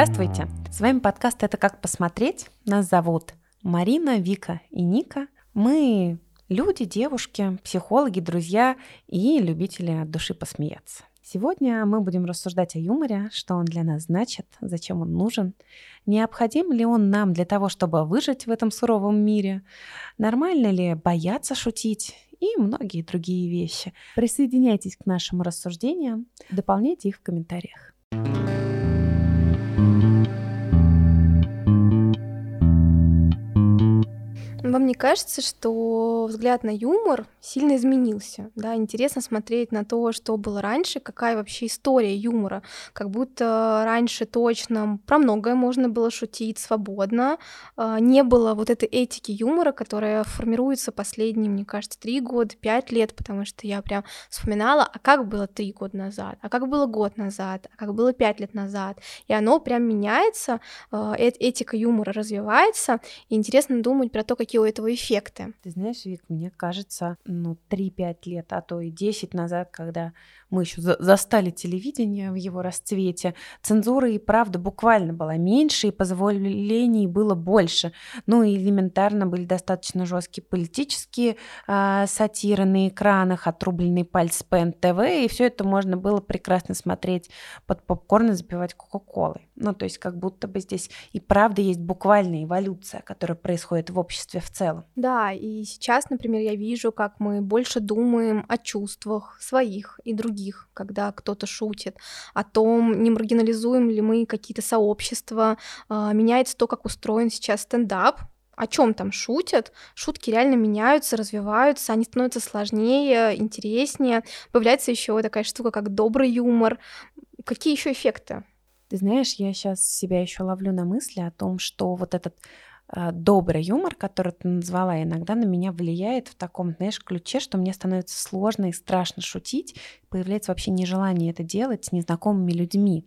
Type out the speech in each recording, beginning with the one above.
Здравствуйте! С вами подкаст «Это как посмотреть». Нас зовут Марина, Вика и Ника. Мы люди, девушки, психологи, друзья и любители от души посмеяться. Сегодня мы будем рассуждать о юморе, что он для нас значит, зачем он нужен, необходим ли он нам для того, чтобы выжить в этом суровом мире, нормально ли бояться шутить и многие другие вещи. Присоединяйтесь к нашим рассуждениям, дополняйте их в комментариях. Вам не кажется, что взгляд на юмор сильно изменился? Да, интересно смотреть на то, что было раньше, какая вообще история юмора. Как будто раньше точно про многое можно было шутить свободно. А, не было вот этой этики юмора, которая формируется последние, мне кажется, три года, пять лет, потому что я прям вспоминала, а как было три года назад, а как было год назад, а как было пять лет назад. И оно прям меняется, а, этика юмора развивается. И интересно думать про то, какие у этого эффекты. Ты знаешь, Вик, мне кажется, ну, 3-5 лет, а то и 10 назад, когда мы еще застали телевидение в его расцвете, цензура и правда буквально была меньше, и позволений было больше. Ну и элементарно были достаточно жесткие политические э, сатиры на экранах, отрубленный пальц по ТВ, и все это можно было прекрасно смотреть под попкорн и запивать Кока-Колой. Ну, то есть как будто бы здесь и правда есть буквальная эволюция, которая происходит в обществе в целом. Да, и сейчас, например, я вижу, как мы больше думаем о чувствах своих и других других, когда кто-то шутит, о том, не маргинализуем ли мы какие-то сообщества, а, меняется то, как устроен сейчас стендап, о чем там шутят. Шутки реально меняются, развиваются, они становятся сложнее, интереснее. Появляется еще такая штука, как добрый юмор. Какие еще эффекты? Ты знаешь, я сейчас себя еще ловлю на мысли о том, что вот этот добрый юмор, который ты назвала, иногда на меня влияет в таком, знаешь, ключе, что мне становится сложно и страшно шутить, появляется вообще нежелание это делать с незнакомыми людьми,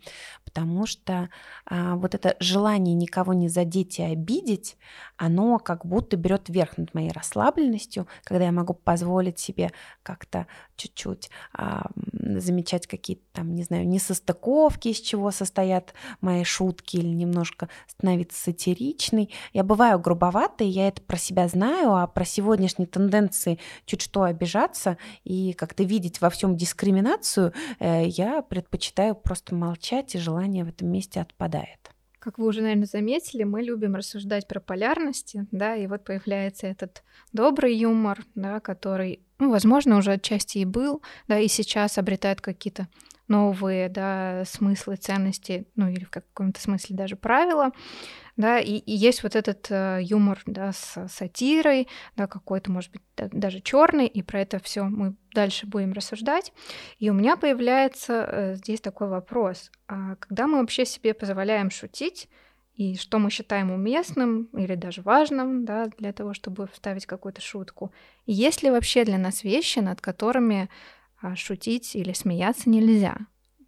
потому что а, вот это желание никого не задеть и обидеть, оно как будто берет верх над моей расслабленностью, когда я могу позволить себе как-то чуть-чуть а, замечать какие-то там, не знаю, несостыковки, из чего состоят мои шутки, или немножко становиться сатиричной. Я бываю грубоватой, я это про себя знаю, а про сегодняшние тенденции чуть что обижаться и как-то видеть во всем дискриминацию э, я предпочитаю просто молчать, и желание в этом месте отпадает. Как вы уже, наверное, заметили, мы любим рассуждать про полярности, да, и вот появляется этот добрый юмор, да, который, ну, возможно, уже отчасти и был, да, и сейчас обретает какие-то новые, да, смыслы, ценности, ну, или в каком-то смысле даже правила, да, и, и есть вот этот э, юмор, да, с сатирой, да, какой-то, может быть, да, даже черный, и про это все мы дальше будем рассуждать. И у меня появляется э, здесь такой вопрос: а когда мы вообще себе позволяем шутить? И что мы считаем уместным или даже важным да, для того, чтобы вставить какую-то шутку. И есть ли вообще для нас вещи, над которыми а, шутить или смеяться нельзя?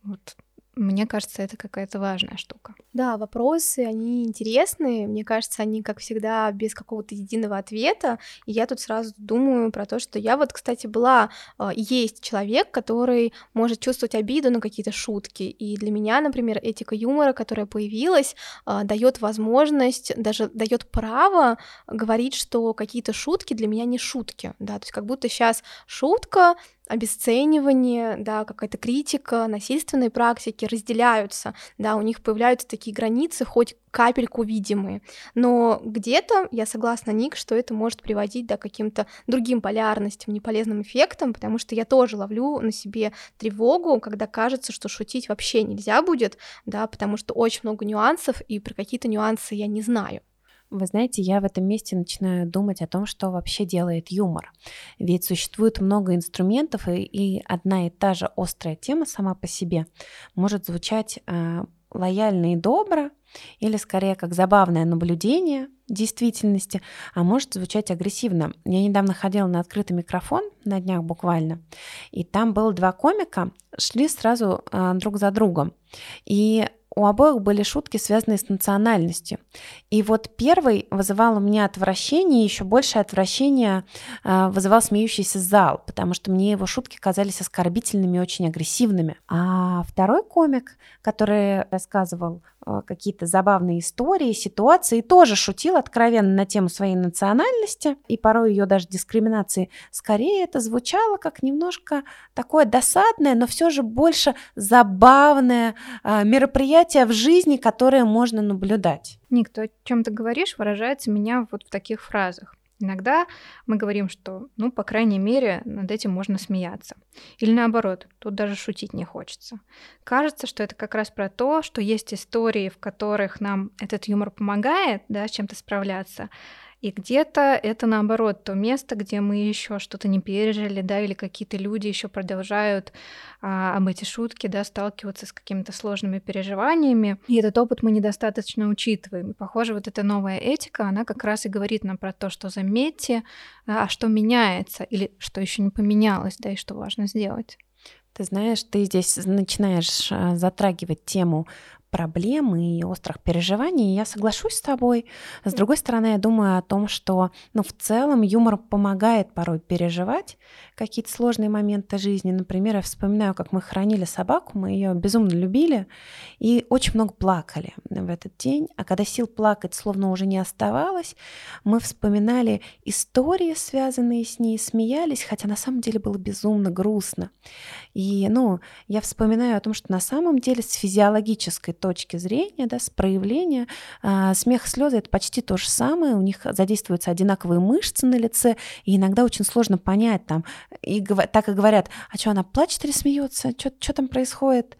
Вот мне кажется, это какая-то важная штука. Да, вопросы, они интересные. Мне кажется, они, как всегда, без какого-то единого ответа. И я тут сразу думаю про то, что я вот, кстати, была, а, есть человек, который может чувствовать обиду на какие-то шутки. И для меня, например, этика юмора, которая появилась, а, дает возможность, даже дает право говорить, что какие-то шутки для меня не шутки. Да? То есть как будто сейчас шутка обесценивание, да, какая-то критика насильственной практики разделяются, да, у них появляются такие границы, хоть капельку видимые. Но где-то, я согласна, Ник, что это может приводить да, к каким-то другим полярностям, неполезным эффектам, потому что я тоже ловлю на себе тревогу, когда кажется, что шутить вообще нельзя будет, да, потому что очень много нюансов, и про какие-то нюансы я не знаю. Вы знаете, я в этом месте начинаю думать о том, что вообще делает юмор. Ведь существует много инструментов, и, и одна и та же острая тема сама по себе может звучать э, лояльно и добро, или скорее как забавное наблюдение действительности, а может звучать агрессивно. Я недавно ходила на открытый микрофон, на днях буквально, и там было два комика, шли сразу э, друг за другом. И у обоих были шутки, связанные с национальностью. И вот первый вызывал у меня отвращение, еще большее отвращение э, вызывал смеющийся зал, потому что мне его шутки казались оскорбительными и очень агрессивными. А второй комик, который рассказывал какие-то забавные истории, ситуации, тоже шутил откровенно на тему своей национальности и порой ее даже дискриминации, скорее это звучало как немножко такое досадное, но все же больше забавное э, мероприятие, в жизни, которые можно наблюдать. Ник, то, о чем ты говоришь, выражается меня вот в таких фразах. Иногда мы говорим, что, ну, по крайней мере, над этим можно смеяться. Или наоборот, тут даже шутить не хочется. Кажется, что это как раз про то, что есть истории, в которых нам этот юмор помогает, да, чем-то справляться, и где-то это наоборот то место, где мы еще что-то не пережили, да, или какие-то люди еще продолжают а, об эти шутки, да, сталкиваться с какими-то сложными переживаниями. И этот опыт мы недостаточно учитываем. И, похоже, вот эта новая этика, она как раз и говорит нам про то, что заметьте, а что меняется, или что еще не поменялось, да, и что важно сделать. Ты знаешь, ты здесь начинаешь а, затрагивать тему проблем и острых переживаний, я соглашусь с тобой. С другой стороны, я думаю о том, что ну, в целом юмор помогает порой переживать какие-то сложные моменты жизни. Например, я вспоминаю, как мы хранили собаку, мы ее безумно любили и очень много плакали в этот день. А когда сил плакать словно уже не оставалось, мы вспоминали истории, связанные с ней, смеялись, хотя на самом деле было безумно грустно. И, ну, я вспоминаю о том, что на самом деле с физиологической точки зрения, да, с проявления. А, смех, слезы это почти то же самое. У них задействуются одинаковые мышцы на лице, и иногда очень сложно понять там. И так и говорят, а что она плачет или смеется? Что там происходит?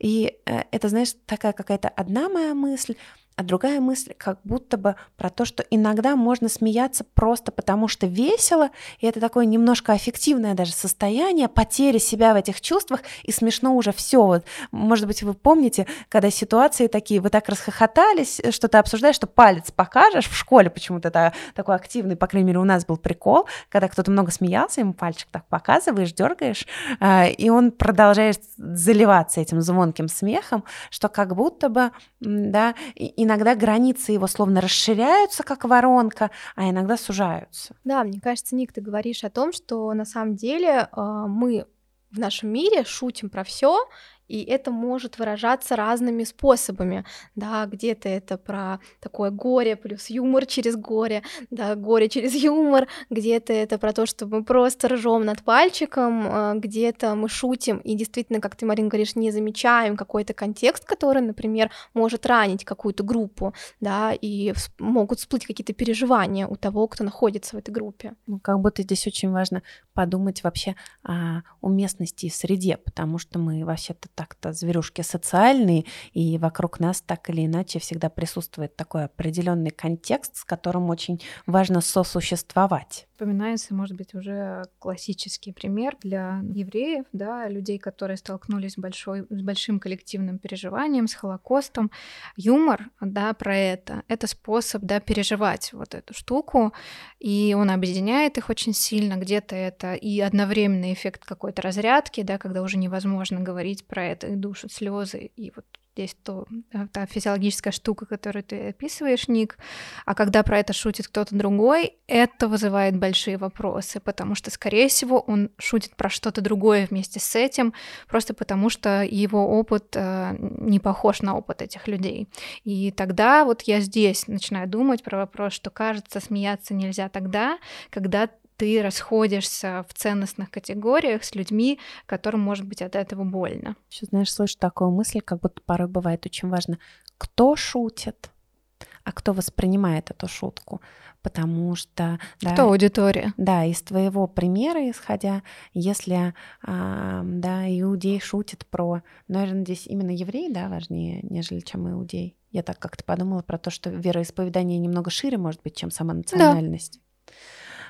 И э, это, знаешь, такая какая-то одна моя мысль, а другая мысль как будто бы про то, что иногда можно смеяться просто потому, что весело, и это такое немножко аффективное даже состояние, потери себя в этих чувствах, и смешно уже все. Вот, может быть, вы помните, когда ситуации такие, вы так расхохотались, э, что-то обсуждаешь, что палец покажешь, в школе почему-то это такой активный, по крайней мере, у нас был прикол, когда кто-то много смеялся, ему пальчик так показываешь, дергаешь, а, и он продолжает заливаться этим звонким смехом, что как будто бы, да, и иногда границы его словно расширяются, как воронка, а иногда сужаются. Да, мне кажется, Ник, ты говоришь о том, что на самом деле э, мы в нашем мире шутим про все, и это может выражаться разными способами, да, где-то это про такое горе плюс юмор через горе, да, горе через юмор, где-то это про то, что мы просто ржем над пальчиком, а, где-то мы шутим и действительно, как ты, Марин, говоришь, не замечаем какой-то контекст, который, например, может ранить какую-то группу, да, и могут всплыть какие-то переживания у того, кто находится в этой группе. Ну, как будто здесь очень важно подумать вообще о уместности и среде, потому что мы вообще-то так-то зверюшки социальные, и вокруг нас так или иначе всегда присутствует такой определенный контекст, с которым очень важно сосуществовать. Вспоминается, может быть, уже классический пример для евреев, да, людей, которые столкнулись с, большой, с большим коллективным переживанием, с Холокостом. Юмор, да, про это, это способ, да, переживать вот эту штуку, и он объединяет их очень сильно. Где-то это и одновременный эффект какой-то разрядки, да, когда уже невозможно говорить про это, и душат слезы, и вот здесь то, та физиологическая штука, которую ты описываешь, Ник, а когда про это шутит кто-то другой, это вызывает большие вопросы, потому что, скорее всего, он шутит про что-то другое вместе с этим, просто потому что его опыт э, не похож на опыт этих людей. И тогда вот я здесь начинаю думать про вопрос, что кажется, смеяться нельзя тогда, когда ты расходишься в ценностных категориях с людьми, которым может быть от этого больно. Еще, знаешь, слышу такую мысль, как будто порой бывает очень важно, кто шутит, а кто воспринимает эту шутку. Потому что... Да, кто аудитория? Да, из твоего примера исходя, если а, да, иудей шутит про... Наверное, здесь именно еврей, да, важнее, нежели чем иудей. Я так как-то подумала про то, что вероисповедание немного шире может быть, чем сама национальность. Да.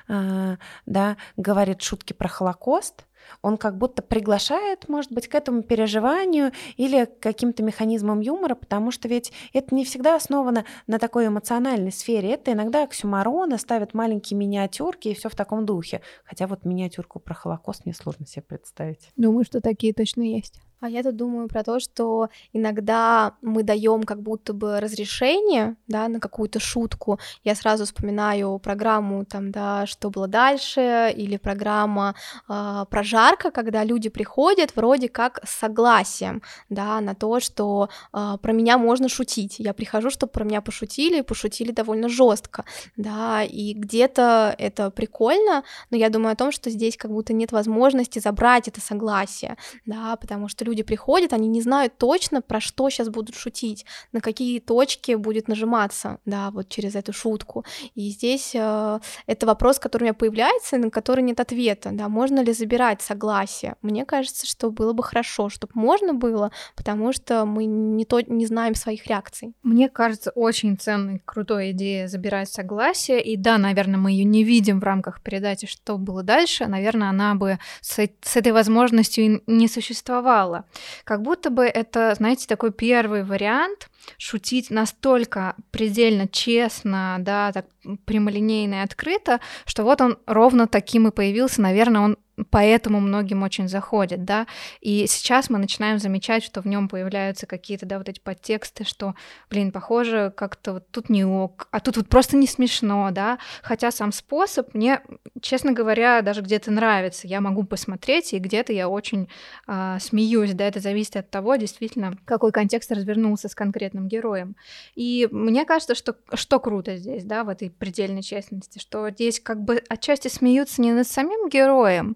А, да, говорит шутки про Холокост, он как будто приглашает, может быть, к этому переживанию или к каким-то механизмам юмора, потому что ведь это не всегда основано на такой эмоциональной сфере. Это иногда оксюмароны ставят маленькие миниатюрки и все в таком духе. Хотя вот миниатюрку про Холокост мне сложно себе представить. Думаю, что такие точно есть. А я тут думаю про то, что иногда мы даем как будто бы разрешение, да, на какую-то шутку. Я сразу вспоминаю программу там, да, что было дальше, или программа э, прожарка, когда люди приходят вроде как с согласием, да, на то, что э, про меня можно шутить. Я прихожу, чтобы про меня пошутили, и пошутили довольно жестко, да, и где-то это прикольно, но я думаю о том, что здесь как будто нет возможности забрать это согласие, да, потому что люди приходят, они не знают точно, про что сейчас будут шутить, на какие точки будет нажиматься, да, вот через эту шутку. И здесь э, это вопрос, который у меня появляется, на который нет ответа, да, можно ли забирать согласие. Мне кажется, что было бы хорошо, чтобы можно было, потому что мы не, то, не знаем своих реакций. Мне кажется, очень ценной, крутой идея забирать согласие, и да, наверное, мы ее не видим в рамках передачи, что было дальше, наверное, она бы с, с этой возможностью не существовала. Как будто бы это, знаете, такой первый вариант шутить настолько предельно честно, да, так прямолинейно и открыто, что вот он ровно таким и появился, наверное, он поэтому многим очень заходит, да, и сейчас мы начинаем замечать, что в нем появляются какие-то, да, вот эти подтексты, что, блин, похоже, как-то вот тут не ок, а тут вот просто не смешно, да, хотя сам способ мне, честно говоря, даже где-то нравится, я могу посмотреть, и где-то я очень э, смеюсь, да, это зависит от того, действительно, какой контекст развернулся с конкретным героем, и мне кажется, что, что круто здесь, да, в этой предельной честности, что здесь как бы отчасти смеются не над самим героем,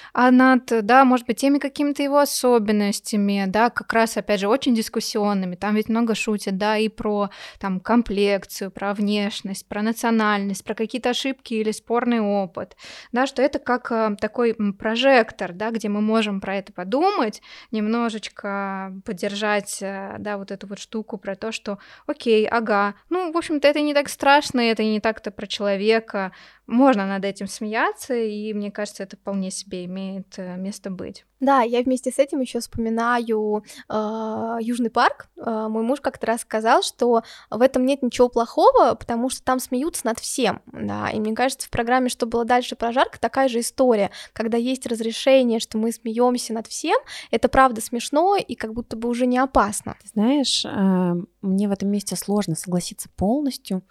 а над, да, может быть, теми какими-то его особенностями, да, как раз, опять же, очень дискуссионными. Там ведь много шутят, да, и про там комплекцию, про внешность, про национальность, про какие-то ошибки или спорный опыт, да, что это как э, такой прожектор, да, где мы можем про это подумать, немножечко поддержать, э, да, вот эту вот штуку про то, что, окей, ага, ну, в общем-то, это не так страшно, это не так-то про человека, можно над этим смеяться, и мне кажется, это вполне себе имеет э, место быть. Да, я вместе с этим еще вспоминаю э, Южный парк. Э, мой муж как-то раз сказал, что в этом нет ничего плохого, потому что там смеются над всем. Да, и мне кажется, в программе «Что было дальше» прожарка такая же история, когда есть разрешение, что мы смеемся над всем, это правда смешно и как будто бы уже не опасно. Ты знаешь, э, мне в этом месте сложно согласиться полностью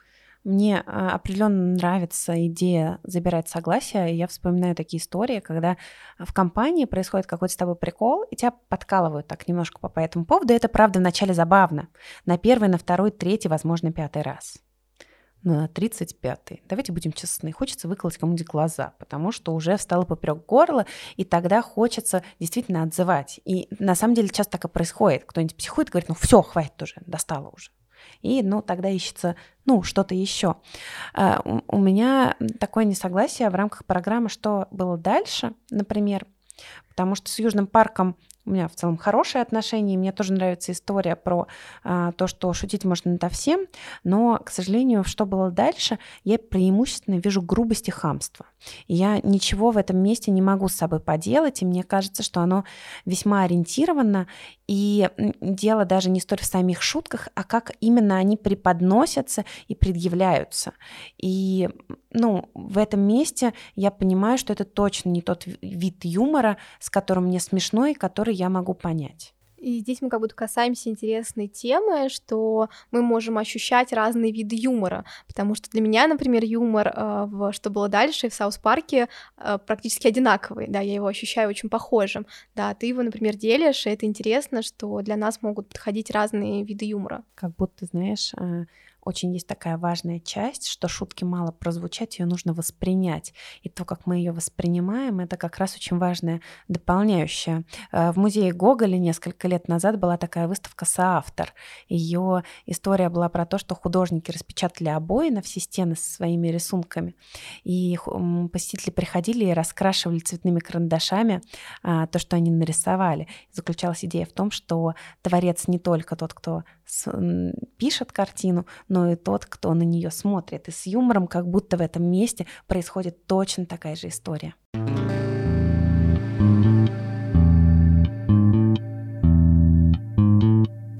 мне а, определенно нравится идея забирать согласие. Я вспоминаю такие истории, когда в компании происходит какой-то с тобой прикол, и тебя подкалывают так немножко по, этому поводу. И это, правда, вначале забавно. На первый, на второй, третий, возможно, пятый раз. Но на 35-й, давайте будем честны, хочется выколоть кому-нибудь глаза, потому что уже встало поперек горла, и тогда хочется действительно отзывать. И на самом деле часто так и происходит. Кто-нибудь психует, говорит, ну все, хватит уже, достало уже и, ну, тогда ищется, ну, что-то еще. А, у меня такое несогласие в рамках программы «Что было дальше», например, потому что с Южным парком у меня в целом хорошие отношения, и мне тоже нравится история про а, то, что шутить можно над всем, но, к сожалению, что было дальше, я преимущественно вижу грубость и хамство. И я ничего в этом месте не могу с собой поделать, и мне кажется, что оно весьма ориентировано, и дело даже не столь в самих шутках, а как именно они преподносятся и предъявляются. И ну, в этом месте я понимаю, что это точно не тот вид юмора, с которым мне смешно и который я могу понять. И здесь мы как будто касаемся интересной темы, что мы можем ощущать разные виды юмора, потому что для меня, например, юмор э, в «Что было дальше» в «Саус Парке» э, практически одинаковый, да, я его ощущаю очень похожим, да, ты его, например, делишь, и это интересно, что для нас могут подходить разные виды юмора. Как будто, знаешь, э, очень есть такая важная часть, что шутки мало прозвучать, ее нужно воспринять. И то, как мы ее воспринимаем, это как раз очень важное дополняющее. Э, в музее Гоголя несколько лет назад была такая выставка «Соавтор». Ее история была про то, что художники распечатали обои на все стены со своими рисунками, и посетители приходили и раскрашивали цветными карандашами а, то, что они нарисовали. Заключалась идея в том, что творец не только тот, кто пишет картину, но и тот, кто на нее смотрит. И с юмором как будто в этом месте происходит точно такая же история.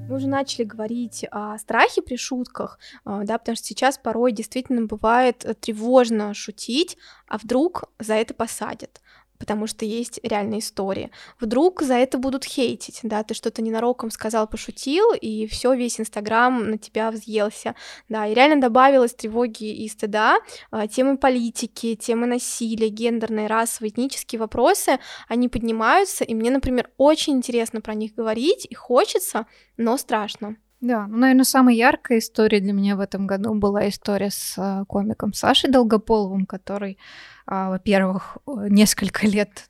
Уже начали говорить о страхе при шутках, а, да, потому что сейчас порой действительно бывает тревожно шутить, а вдруг за это посадят потому что есть реальные истории. Вдруг за это будут хейтить, да, ты что-то ненароком сказал, пошутил, и все весь Инстаграм на тебя взъелся, да, и реально добавилось тревоги и стыда, а, темы политики, темы насилия, гендерные, расовые, этнические вопросы, они поднимаются, и мне, например, очень интересно про них говорить, и хочется, но страшно. Да, ну, наверное, самая яркая история для меня в этом году была история с а, комиком Сашей Долгополовым, который а, во-первых, несколько лет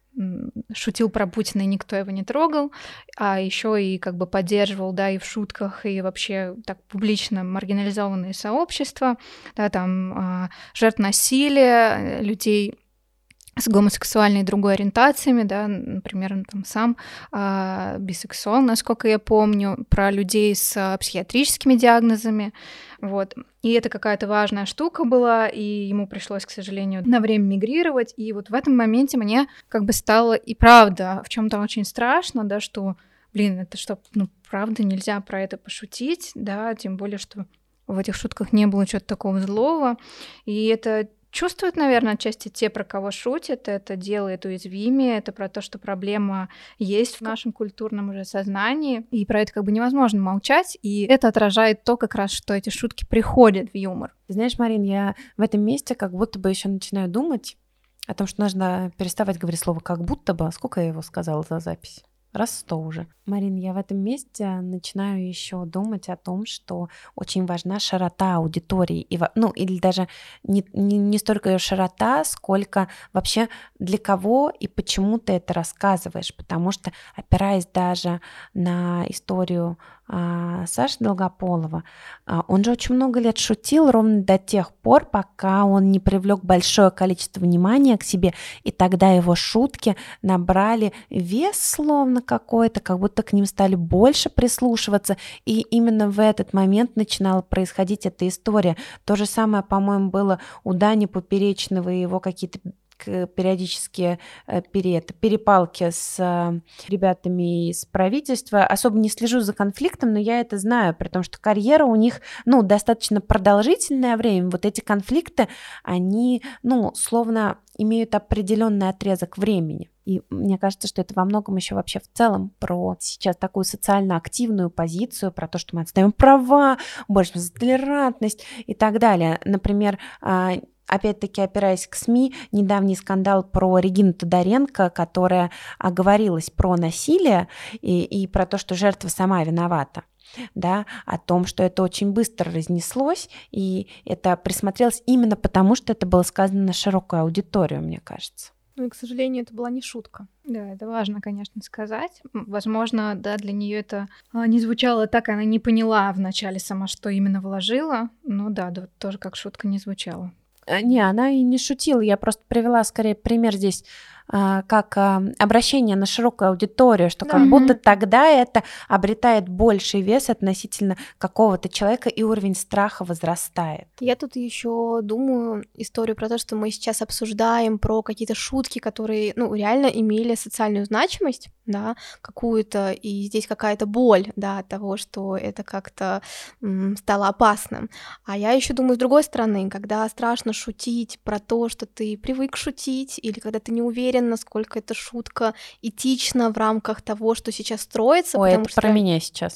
шутил про Путина, и никто его не трогал, а еще и как бы поддерживал, да, и в шутках, и вообще так публично маргинализованные сообщества, да, там а, жертв насилия, людей с гомосексуальной и другой ориентациями, да, например, он там сам э, бисексуал, насколько я помню, про людей с э, психиатрическими диагнозами, вот. И это какая-то важная штука была, и ему пришлось, к сожалению, на время мигрировать, и вот в этом моменте мне как бы стало и правда в чем то очень страшно, да, что, блин, это что, ну, правда нельзя про это пошутить, да, тем более, что в этих шутках не было чего-то такого злого, и это чувствуют, наверное, отчасти те, про кого шутят, это делает уязвимее, это про то, что проблема есть в нашем культурном уже сознании, и про это как бы невозможно молчать, и это отражает то как раз, что эти шутки приходят в юмор. Знаешь, Марин, я в этом месте как будто бы еще начинаю думать о том, что нужно переставать говорить слово «как будто бы». Сколько я его сказала за запись? Раз сто уже. Марин, я в этом месте начинаю еще думать о том, что очень важна широта аудитории. И, ну, или даже не, не, не столько ее широта, сколько вообще для кого и почему ты это рассказываешь. Потому что, опираясь даже на историю а, Саши Долгополова, а, он же очень много лет шутил ровно до тех пор, пока он не привлек большое количество внимания к себе, и тогда его шутки набрали вес словно какой-то, как будто к ним стали больше прислушиваться, и именно в этот момент начинала происходить эта история. То же самое, по-моему, было у Дани Поперечного и его какие-то периодические э, перепалки с э, ребятами из правительства. Особо не слежу за конфликтом, но я это знаю, при том, что карьера у них, ну, достаточно продолжительное время. Вот эти конфликты, они, ну, словно имеют определенный отрезок времени. И мне кажется, что это во многом еще вообще в целом про сейчас такую социально активную позицию, про то, что мы отстаем права, больше толерантность и так далее. Например, а, опять-таки опираясь к СМИ, недавний скандал про Регину Тодоренко, которая оговорилась про насилие и, и про то, что жертва сама виновата да, о том, что это очень быстро разнеслось, и это присмотрелось именно потому, что это было сказано на широкую аудиторию, мне кажется. Ну и, к сожалению, это была не шутка. Да, это важно, конечно, сказать. Возможно, да, для нее это а, не звучало так, она не поняла вначале сама, что именно вложила. Но да, да тоже как шутка не звучала. Не, она и не шутила. Я просто привела скорее пример здесь как а, обращение на широкую аудиторию, что как mm-hmm. будто тогда это обретает больший вес относительно какого-то человека, и уровень страха возрастает. Я тут еще думаю историю про то, что мы сейчас обсуждаем, про какие-то шутки, которые, ну, реально имели социальную значимость, да, какую-то, и здесь какая-то боль, да, от того, что это как-то м, стало опасным. А я еще думаю с другой стороны, когда страшно шутить про то, что ты привык шутить, или когда ты не уверен уверен, насколько эта шутка этична в рамках того, что сейчас строится. Ой, это что... про меня сейчас.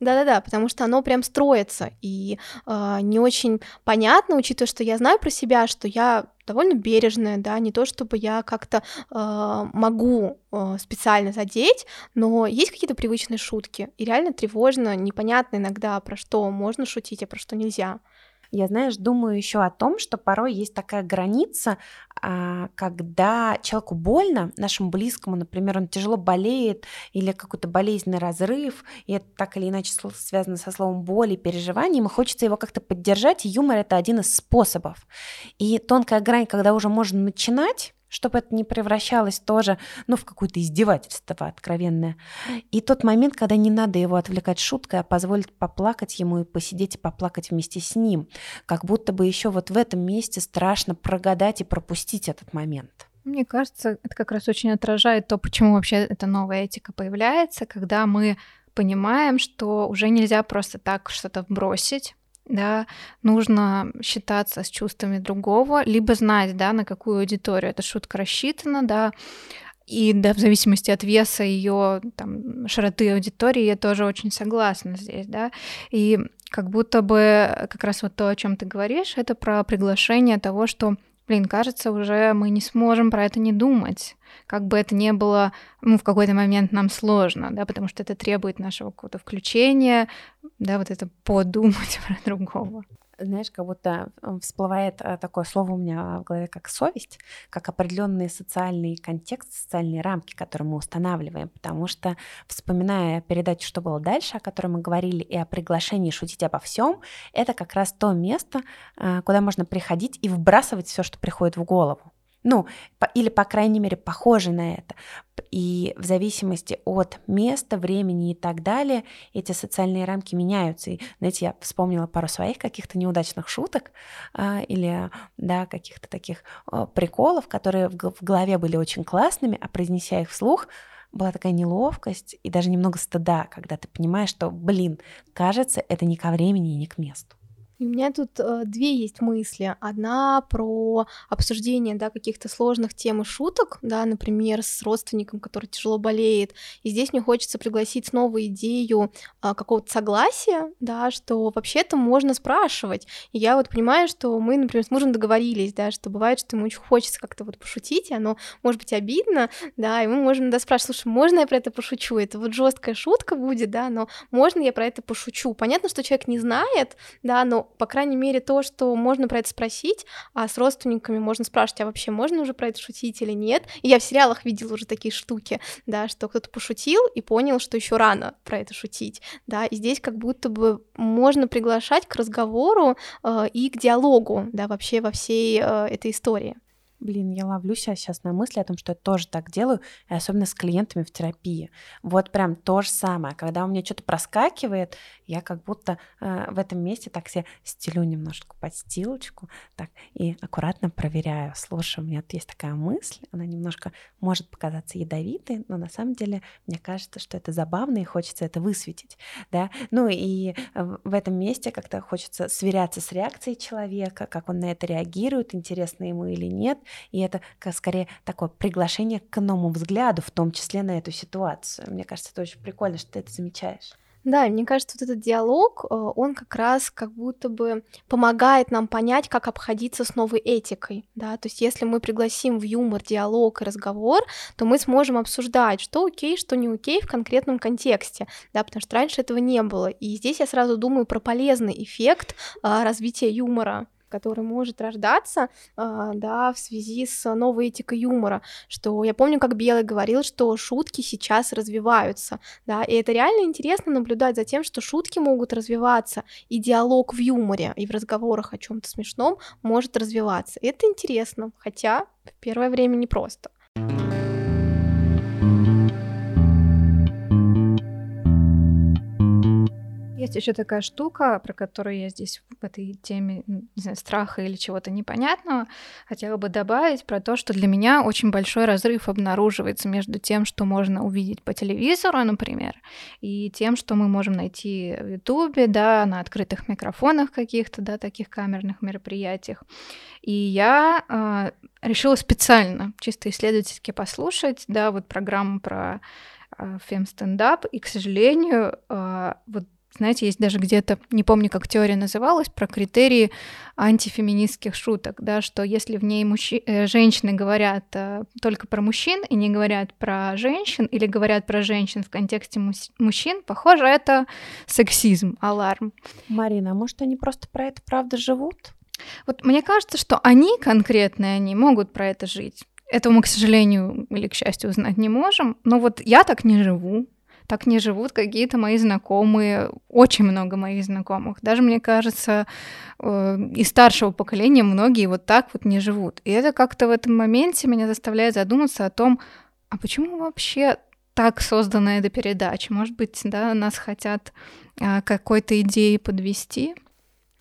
Да-да-да, потому что оно прям строится, и э, не очень понятно, учитывая, что я знаю про себя, что я довольно бережная, да, не то чтобы я как-то э, могу э, специально задеть, но есть какие-то привычные шутки, и реально тревожно, непонятно иногда, про что можно шутить, а про что нельзя. Я, знаешь, думаю еще о том, что порой есть такая граница, когда человеку больно, нашему близкому, например, он тяжело болеет или какой-то болезненный разрыв, и это так или иначе связано со словом боли, переживанием, и хочется его как-то поддержать, и юмор — это один из способов. И тонкая грань, когда уже можно начинать, чтобы это не превращалось тоже, ну, в какое-то издевательство откровенное. И тот момент, когда не надо его отвлекать шуткой, а позволить поплакать ему и посидеть и поплакать вместе с ним. Как будто бы еще вот в этом месте страшно прогадать и пропустить этот момент. Мне кажется, это как раз очень отражает то, почему вообще эта новая этика появляется, когда мы понимаем, что уже нельзя просто так что-то бросить, да, нужно считаться с чувствами другого, либо знать, да, на какую аудиторию эта шутка рассчитана, да, и да, в зависимости от веса ее там, широты аудитории, я тоже очень согласна здесь, да. И как будто бы как раз вот то, о чем ты говоришь, это про приглашение того, что блин, кажется, уже мы не сможем про это не думать. Как бы это ни было, ну, в какой-то момент нам сложно, да, потому что это требует нашего какого-то включения, да, вот это подумать про другого знаешь, как будто всплывает э, такое слово у меня в голове, как совесть, как определенный социальный контекст, социальные рамки, которые мы устанавливаем. Потому что, вспоминая передачу «Что было дальше», о которой мы говорили, и о приглашении шутить обо всем, это как раз то место, э, куда можно приходить и вбрасывать все, что приходит в голову. Ну, или, по крайней мере, похоже на это. И в зависимости от места, времени и так далее, эти социальные рамки меняются. И, знаете, я вспомнила пару своих каких-то неудачных шуток а, или, да, каких-то таких а, приколов, которые в голове были очень классными, а произнеся их вслух, была такая неловкость и даже немного стыда, когда ты понимаешь, что, блин, кажется, это не ко времени и не к месту. У меня тут э, две есть мысли. Одна про обсуждение да, каких-то сложных тем и шуток, да, например, с родственником, который тяжело болеет. И здесь мне хочется пригласить снова идею э, какого-то согласия, да, что вообще-то можно спрашивать. И я вот понимаю, что мы, например, с мужем договорились, да, что бывает, что ему очень хочется как-то вот пошутить, и оно может быть обидно, да, и мы можем да, спрашивать, слушай, можно я про это пошучу? Это вот жесткая шутка будет, да, но можно я про это пошучу? Понятно, что человек не знает, да, но по крайней мере, то, что можно про это спросить, а с родственниками можно спрашивать, а вообще можно уже про это шутить или нет. И я в сериалах видела уже такие штуки, да, что кто-то пошутил и понял, что еще рано про это шутить, да, и здесь как будто бы можно приглашать к разговору э, и к диалогу, да, вообще во всей э, этой истории. Блин, я ловлю себя сейчас на мысли о том, что я тоже так делаю, и особенно с клиентами в терапии. Вот прям то же самое. Когда у меня что-то проскакивает, я как будто э, в этом месте так себе стелю немножко подстилочку, так, и аккуратно проверяю. Слушай, у меня тут есть такая мысль, она немножко может показаться ядовитой, но на самом деле мне кажется, что это забавно, и хочется это высветить, да. Ну и в этом месте как-то хочется сверяться с реакцией человека, как он на это реагирует, интересно ему или нет, и это скорее такое приглашение к новому взгляду, в том числе на эту ситуацию. Мне кажется, это очень прикольно, что ты это замечаешь. Да, мне кажется, вот этот диалог, э, он как раз как будто бы помогает нам понять, как обходиться с новой этикой, да, то есть если мы пригласим в юмор, диалог и разговор, то мы сможем обсуждать, что окей, что не окей в конкретном контексте, да, потому что раньше этого не было, и здесь я сразу думаю про полезный эффект а, развития юмора, который может рождаться, а, да, в связи с новой этикой юмора, что я помню, как Белый говорил, что шутки сейчас развиваются, да, и это реально интересно наблюдать за тем, что шутки могут развиваться, и диалог в юморе и в разговорах о чем-то смешном может развиваться. Это интересно, хотя в первое время непросто. Есть еще такая штука, про которую я здесь в этой теме, не знаю, страха или чего-то непонятного, хотела бы добавить про то, что для меня очень большой разрыв обнаруживается между тем, что можно увидеть по телевизору, например, и тем, что мы можем найти в Ютубе, да, на открытых микрофонах каких-то, да, таких камерных мероприятиях. И я э, решила специально, чисто исследовательски послушать, да, вот программу про э, фем-стендап, и, к сожалению, э, вот знаете, есть даже где-то, не помню, как теория называлась, про критерии антифеминистских шуток, да, что если в ней мужчи... Э, женщины говорят э, только про мужчин и не говорят про женщин, или говорят про женщин в контексте мужчин, похоже, это сексизм, аларм. Марина, а может, они просто про это правда живут? Вот мне кажется, что они конкретные, они могут про это жить. Этого мы, к сожалению или к счастью, узнать не можем. Но вот я так не живу так не живут какие-то мои знакомые, очень много моих знакомых. Даже, мне кажется, э, из старшего поколения многие вот так вот не живут. И это как-то в этом моменте меня заставляет задуматься о том, а почему вообще так создана эта передача? Может быть, да, нас хотят а, какой-то идеей подвести?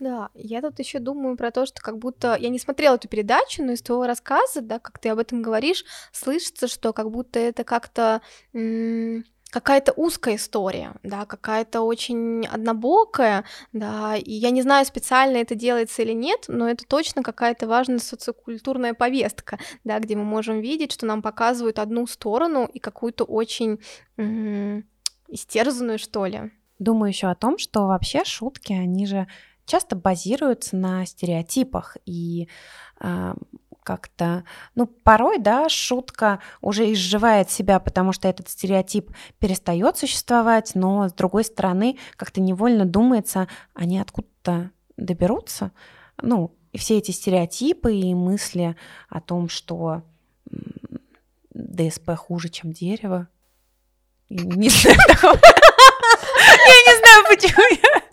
Да, я тут еще думаю про то, что как будто я не смотрела эту передачу, но из твоего рассказа, да, как ты об этом говоришь, слышится, что как будто это как-то м- какая-то узкая история, да, какая-то очень однобокая, да, и я не знаю, специально это делается или нет, но это точно какая-то важная социокультурная повестка, да, где мы можем видеть, что нам показывают одну сторону и какую-то очень м- истерзанную, что ли. Думаю еще о том, что вообще шутки, они же часто базируются на стереотипах и э, как-то, ну, порой, да, шутка уже изживает себя, потому что этот стереотип перестает существовать, но с другой стороны, как-то невольно думается, они откуда-то доберутся. Ну, и все эти стереотипы и мысли о том, что ДСП хуже, чем дерево. Не знаю, я не знаю, почему я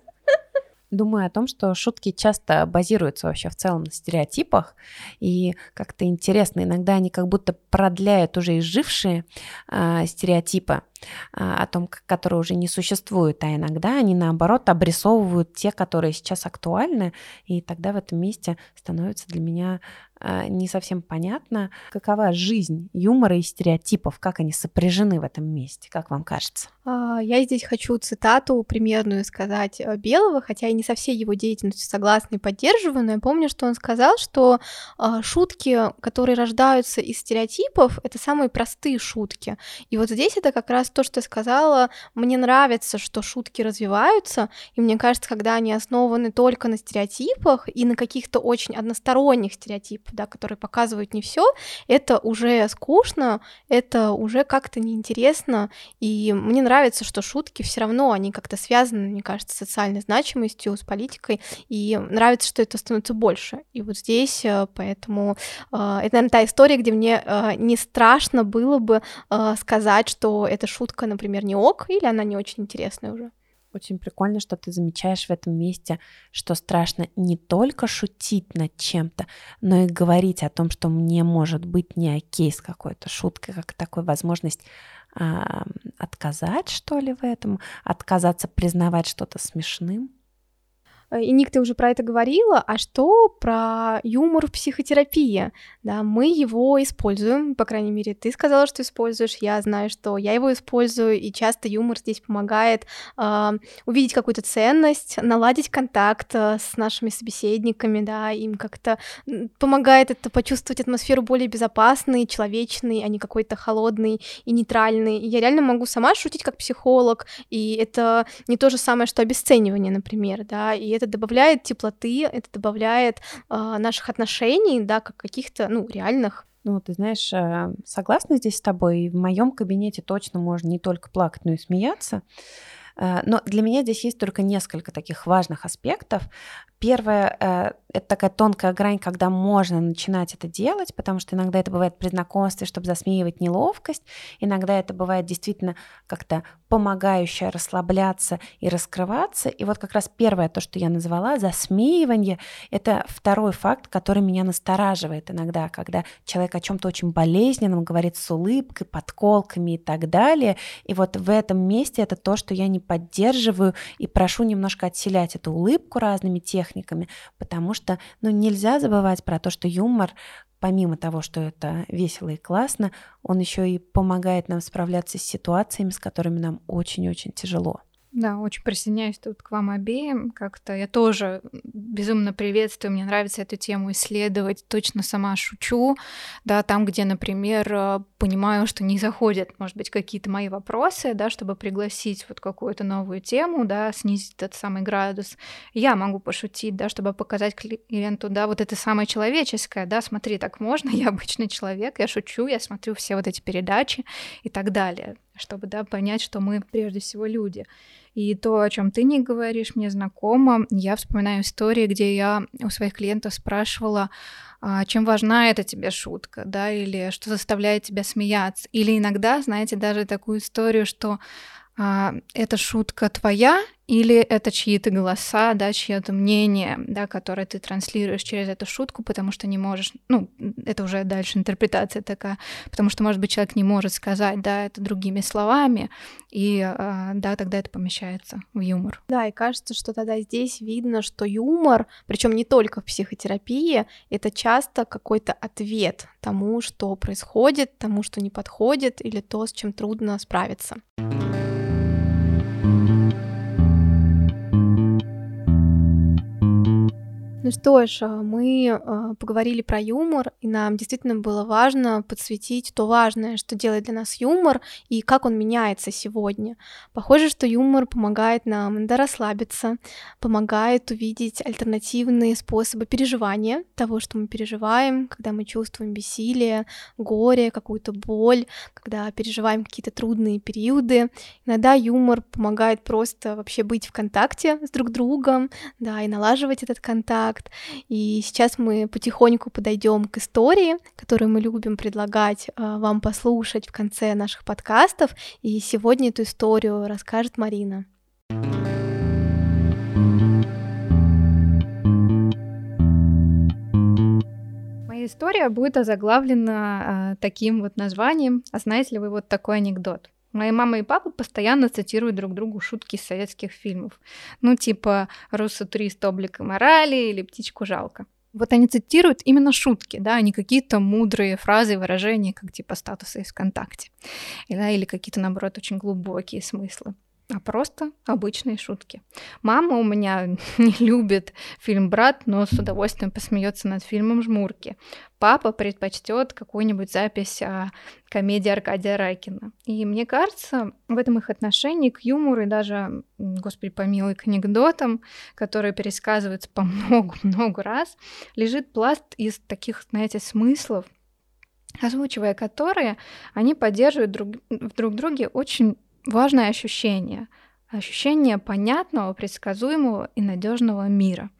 Думаю о том, что шутки часто базируются вообще в целом на стереотипах, и как-то интересно, иногда они как будто продляют уже изжившие э, стереотипы о том, которые уже не существуют, а иногда они наоборот обрисовывают те, которые сейчас актуальны, и тогда в этом месте становится для меня э, не совсем понятно, какова жизнь юмора и стереотипов, как они сопряжены в этом месте, как вам кажется? А, я здесь хочу цитату примерную сказать э, Белого, хотя и не со всей его деятельностью согласна и поддерживаю, но я помню, что он сказал, что а, шутки, которые рождаются из стереотипов, это самые простые шутки. И вот здесь это как раз то, что я сказала, мне нравится, что шутки развиваются, и мне кажется, когда они основаны только на стереотипах и на каких-то очень односторонних стереотипах, да, которые показывают не все, это уже скучно, это уже как-то неинтересно, и мне нравится что шутки все равно, они как-то связаны, мне кажется, с социальной значимостью, с политикой, и нравится, что это становится больше. И вот здесь, э, поэтому э, это, наверное, та история, где мне э, не страшно было бы сказать, что эта шутка, например, не ок, или она не очень интересная уже. Очень прикольно, что ты замечаешь в этом месте, что страшно не только шутить над чем-то, но и говорить о том, что мне может быть не окей с какой-то шуткой, как такой возможность а, отказать, что ли, в этом, отказаться признавать что-то смешным. Э, и Ник, ты уже про это говорила, а что про юмор в психотерапии? Да, мы его используем, по крайней мере, ты сказала, что используешь, я знаю, что я его использую, и часто юмор здесь помогает э, увидеть какую-то ценность, наладить контакт э, с нашими собеседниками, да, им как-то помогает это почувствовать атмосферу более безопасной, человечной, а не какой-то холодный и нейтральный. И я реально могу сама шутить как психолог, и это не то же самое, что обесценивание, например, да, и это добавляет теплоты, это добавляет э, наших отношений, да, как каких-то, ну, реальных. Ну, ты знаешь, э, согласна здесь с тобой, в моем кабинете точно можно не только плакать, но и смеяться. Э, но для меня здесь есть только несколько таких важных аспектов. Первое э, — это такая тонкая грань, когда можно начинать это делать, потому что иногда это бывает при знакомстве, чтобы засмеивать неловкость, иногда это бывает действительно как-то помогающее расслабляться и раскрываться. И вот как раз первое, то, что я назвала, засмеивание, это второй факт, который меня настораживает иногда, когда человек о чем то очень болезненном говорит с улыбкой, подколками и так далее. И вот в этом месте это то, что я не поддерживаю и прошу немножко отселять эту улыбку разными техниками, потому что ну, нельзя забывать про то, что юмор помимо того, что это весело и классно, он еще и помогает нам справляться с ситуациями, с которыми нам очень-очень тяжело. Да, очень присоединяюсь тут к вам обеим. Как-то я тоже безумно приветствую, мне нравится эту тему исследовать, точно сама шучу, да, там, где, например, э, понимаю, что не заходят, может быть, какие-то мои вопросы, да, чтобы пригласить вот какую-то новую тему, да, снизить этот самый градус. Я могу пошутить, да, чтобы показать клиенту, да, вот это самое человеческое, да, смотри, так можно, я обычный человек, я шучу, я смотрю все вот эти передачи и так далее чтобы да, понять, что мы прежде всего люди. И то, о чем ты не говоришь, мне знакомо. Я вспоминаю истории, где я у своих клиентов спрашивала, а, чем важна эта тебе шутка, да, или что заставляет тебя смеяться. Или иногда, знаете, даже такую историю, что а, эта шутка твоя, или это чьи-то голоса, да, чье-то мнение, да, которое ты транслируешь через эту шутку, потому что не можешь, ну, это уже дальше интерпретация такая, потому что, может быть, человек не может сказать, да, это другими словами, и, а, да, тогда это помещается в юмор. Да, и кажется, что тогда здесь видно, что юмор, причем не только в психотерапии, это часто какой-то ответ тому, что происходит, тому, что не подходит, или то, с чем трудно справиться. Ну что ж, а, мы а, поговорили про юмор, и нам действительно было важно подсветить то важное, что делает для нас юмор и как он меняется сегодня. Похоже, что юмор помогает нам расслабиться, помогает увидеть альтернативные способы переживания того, что мы переживаем, когда мы чувствуем бессилие, горе, какую-то боль, когда переживаем какие-то трудные периоды. Иногда юмор помогает просто вообще быть в контакте с друг другом, да, и налаживать этот контакт, контакт. И сейчас мы потихоньку подойдем к истории, которую мы любим предлагать а, вам послушать в конце наших подкастов. И сегодня эту историю расскажет Марина. Моя история будет озаглавлена э, таким вот названием. А знаете ли вы вот такой анекдот? Мои мама и папа постоянно цитируют друг другу шутки из советских фильмов. Ну, типа «Руссо-турист облик и морали» или «Птичку жалко». Вот они цитируют именно шутки, да, а не какие-то мудрые фразы и выражения, как типа статусы из ВКонтакте. Да, или какие-то, наоборот, очень глубокие смыслы а просто обычные шутки. Мама у меня не любит фильм «Брат», но с удовольствием посмеется над фильмом «Жмурки». Папа предпочтет какую-нибудь запись о комедии Аркадия Райкина. И мне кажется, в этом их отношении к юмору и даже, господи помилуй, к анекдотам, которые пересказываются по много-много раз, лежит пласт из таких, знаете, смыслов, озвучивая которые, они поддерживают друг, в друг друге очень важное ощущение. Ощущение понятного, предсказуемого и надежного мира.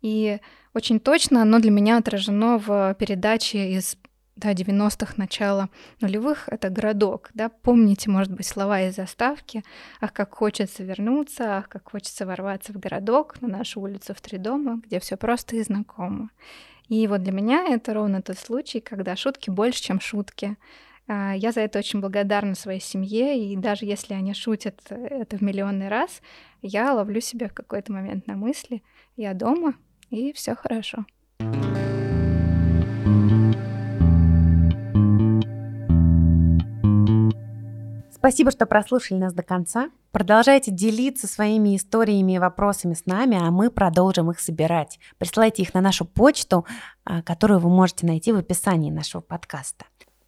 И очень точно оно для меня отражено в передаче из да, 90-х, начала нулевых, это городок, да, помните, может быть, слова из заставки, ах, как хочется вернуться, ах, как хочется ворваться в городок, на нашу улицу в три дома, где все просто и знакомо. И вот для меня это ровно тот случай, когда шутки больше, чем шутки, я за это очень благодарна своей семье, и даже если они шутят это в миллионный раз, я ловлю себя в какой-то момент на мысли, я дома, и все хорошо. Спасибо, что прослушали нас до конца. Продолжайте делиться своими историями и вопросами с нами, а мы продолжим их собирать. Присылайте их на нашу почту, а, которую вы можете найти в описании нашего подкаста.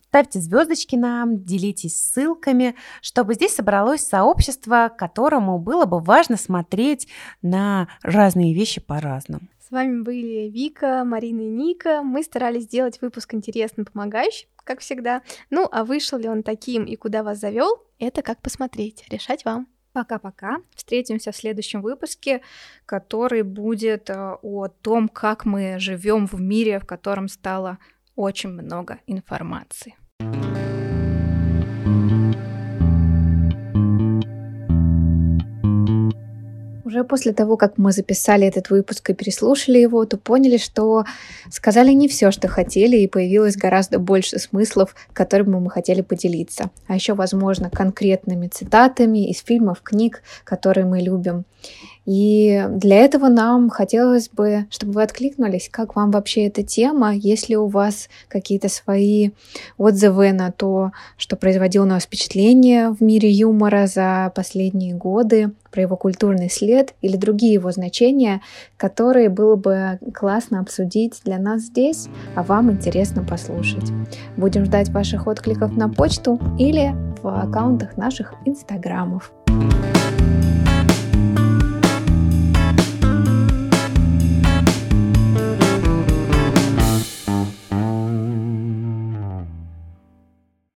Ставьте звездочки нам, делитесь ссылками, чтобы здесь собралось сообщество, которому было бы важно смотреть на разные вещи по-разному. С вами были Вика, Марина и Ника. Мы старались сделать выпуск интересным, помогающим, как всегда. Ну, а вышел ли он таким и куда вас завел, это как посмотреть, решать вам. Пока-пока. Встретимся в следующем выпуске, который будет э, о том, как мы живем в мире, в котором стало очень много информации. Уже после того, как мы записали этот выпуск и переслушали его, то поняли, что сказали не все, что хотели, и появилось гораздо больше смыслов, которыми мы хотели поделиться. А еще, возможно, конкретными цитатами из фильмов, книг, которые мы любим. И для этого нам хотелось бы, чтобы вы откликнулись, как вам вообще эта тема, есть ли у вас какие-то свои отзывы на то, что производило на вас впечатление в мире юмора за последние годы, про его культурный след или другие его значения, которые было бы классно обсудить для нас здесь, а вам интересно послушать. Будем ждать ваших откликов на почту или в аккаунтах наших инстаграмов.